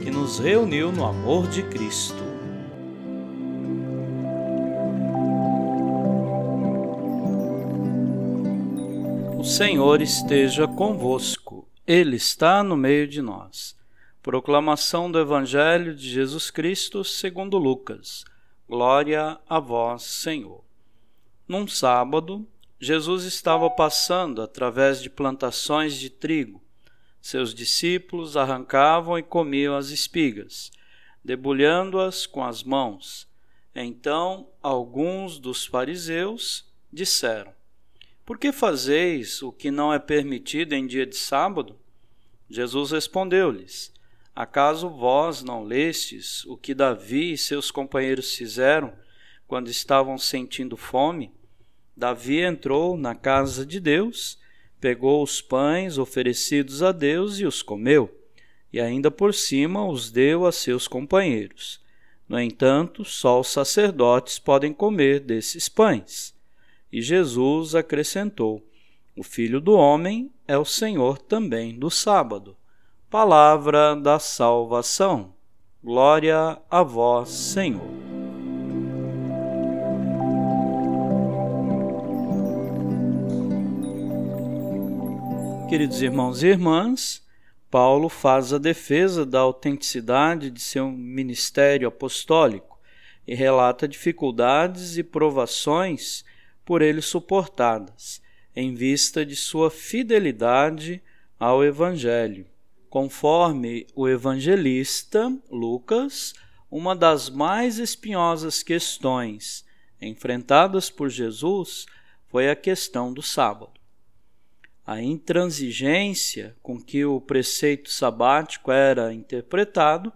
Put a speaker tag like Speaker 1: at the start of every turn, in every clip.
Speaker 1: que nos reuniu no amor de Cristo. O Senhor esteja convosco, Ele está no meio de nós. Proclamação do Evangelho de Jesus Cristo segundo Lucas. Glória a vós, Senhor. Num sábado, Jesus estava passando através de plantações de trigo seus discípulos arrancavam e comiam as espigas, debulhando-as com as mãos. Então alguns dos fariseus disseram: Por que fazeis o que não é permitido em dia de sábado? Jesus respondeu-lhes: Acaso vós não lestes o que Davi e seus companheiros fizeram quando estavam sentindo fome? Davi entrou na casa de Deus pegou os pães oferecidos a Deus e os comeu, e ainda por cima os deu a seus companheiros. No entanto, só os sacerdotes podem comer desses pães. E Jesus acrescentou: O Filho do Homem é o Senhor também do sábado. Palavra da salvação. Glória a vós, Senhor. Queridos irmãos e irmãs, Paulo faz a defesa da autenticidade de seu ministério apostólico e relata dificuldades e provações por ele suportadas, em vista de sua fidelidade ao Evangelho. Conforme o evangelista Lucas, uma das mais espinhosas questões enfrentadas por Jesus foi a questão do sábado a intransigência com que o preceito sabático era interpretado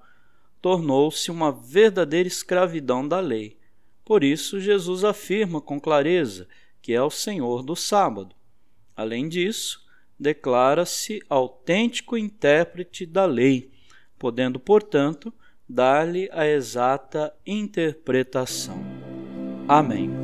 Speaker 1: tornou-se uma verdadeira escravidão da lei. Por isso, Jesus afirma com clareza que é o Senhor do sábado. Além disso, declara-se autêntico intérprete da lei, podendo, portanto, dar-lhe a exata interpretação. Amém.